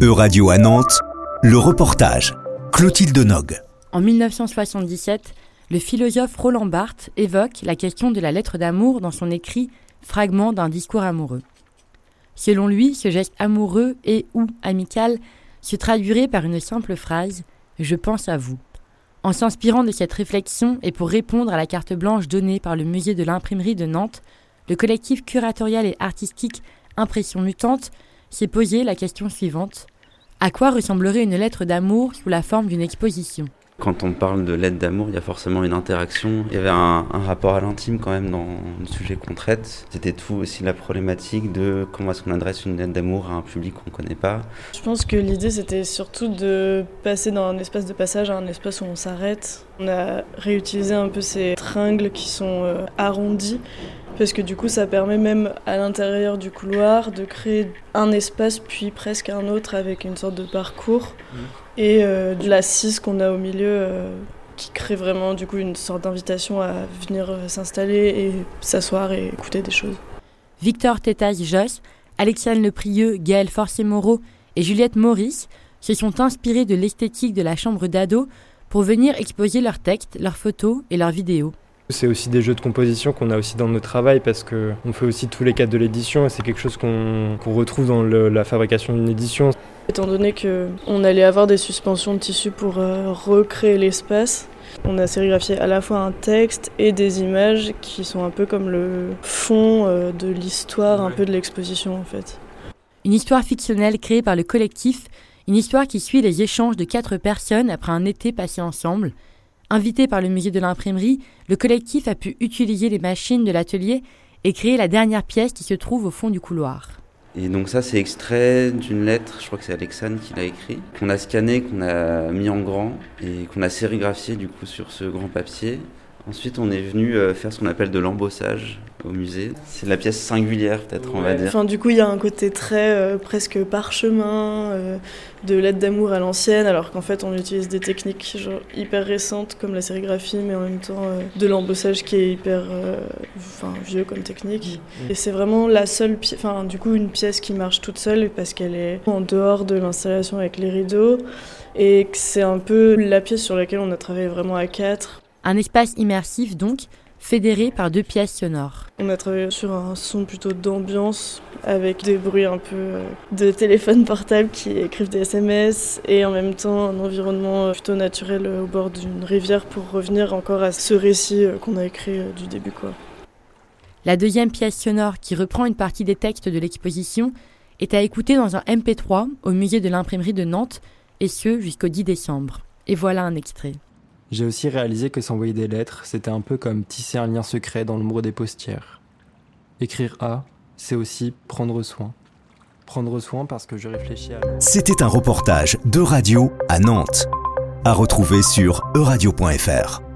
E-Radio à Nantes, le reportage. Clotilde Nog. En 1977, le philosophe Roland Barthes évoque la question de la lettre d'amour dans son écrit Fragment d'un discours amoureux. Selon lui, ce geste amoureux et ou amical se traduirait par une simple phrase Je pense à vous. En s'inspirant de cette réflexion et pour répondre à la carte blanche donnée par le musée de l'imprimerie de Nantes, le collectif curatorial et artistique Impression mutante s'est posé la question suivante. À quoi ressemblerait une lettre d'amour sous la forme d'une exposition quand on parle de lettre d'amour, il y a forcément une interaction. Il y avait un, rapport à l'intime quand même dans le sujet qu'on traite. C'était tout aussi la problématique de comment est-ce qu'on adresse une lettre d'amour à un public qu'on ne connaît pas. Je pense que l'idée c'était surtout de passer d'un espace de passage à un espace où on s'arrête. On a réutilisé un peu ces tringles qui sont euh, arrondis parce que du coup ça permet même à l'intérieur du couloir de créer un espace puis presque un autre avec une sorte de parcours mmh. et euh, de l'assise qu'on a au milieu euh, qui crée vraiment du coup une sorte d'invitation à venir euh, s'installer et s'asseoir et écouter des choses. Victor Tétaille-Josse, Alexandre Leprieux, Gaël Forcé-Moreau et Juliette Maurice se sont inspirés de l'esthétique de la chambre d'ado pour venir exposer leurs textes, leurs photos et leurs vidéos. C'est aussi des jeux de composition qu'on a aussi dans notre travail parce qu'on fait aussi tous les cadres de l'édition et c'est quelque chose qu'on retrouve dans la fabrication d'une édition. Étant donné qu'on allait avoir des suspensions de tissu pour euh, recréer l'espace, on a sérigraphié à la fois un texte et des images qui sont un peu comme le fond euh, de l'histoire, un peu de l'exposition en fait. Une histoire fictionnelle créée par le collectif, une histoire qui suit les échanges de quatre personnes après un été passé ensemble. Invité par le musée de l'imprimerie, le collectif a pu utiliser les machines de l'atelier et créer la dernière pièce qui se trouve au fond du couloir. Et donc ça c'est extrait d'une lettre, je crois que c'est Alexandre qui l'a écrit, qu'on a scanné, qu'on a mis en grand et qu'on a sérigraphié du coup sur ce grand papier. Ensuite, on est venu euh, faire ce qu'on appelle de l'embossage au musée. C'est la pièce singulière, peut-être, on va dire. Enfin, du coup, il y a un côté très euh, presque parchemin, euh, de lettre d'amour à l'ancienne, alors qu'en fait, on utilise des techniques genre, hyper récentes comme la sérigraphie, mais en même temps de l'embossage qui est hyper enfin, vieux comme technique. Mm. Et c'est vraiment la seule pièce, enfin, du coup, une pièce qui marche toute seule parce qu'elle est en dehors de l'installation avec les rideaux. Et c'est un peu la pièce sur laquelle on a travaillé vraiment à quatre un espace immersif donc, fédéré par deux pièces sonores. On a travaillé sur un son plutôt d'ambiance avec des bruits un peu euh, de téléphone portable qui écrivent des SMS et en même temps un environnement plutôt naturel au bord d'une rivière pour revenir encore à ce récit euh, qu'on a écrit euh, du début quoi. La deuxième pièce sonore qui reprend une partie des textes de l'exposition est à écouter dans un MP3 au musée de l'imprimerie de Nantes et ce jusqu'au 10 décembre. Et voilà un extrait. J'ai aussi réalisé que s'envoyer des lettres, c'était un peu comme tisser un lien secret dans l'ombre des postières. Écrire A, c'est aussi prendre soin. Prendre soin parce que je réfléchis à... C'était un reportage de radio à Nantes. À retrouver sur euradio.fr.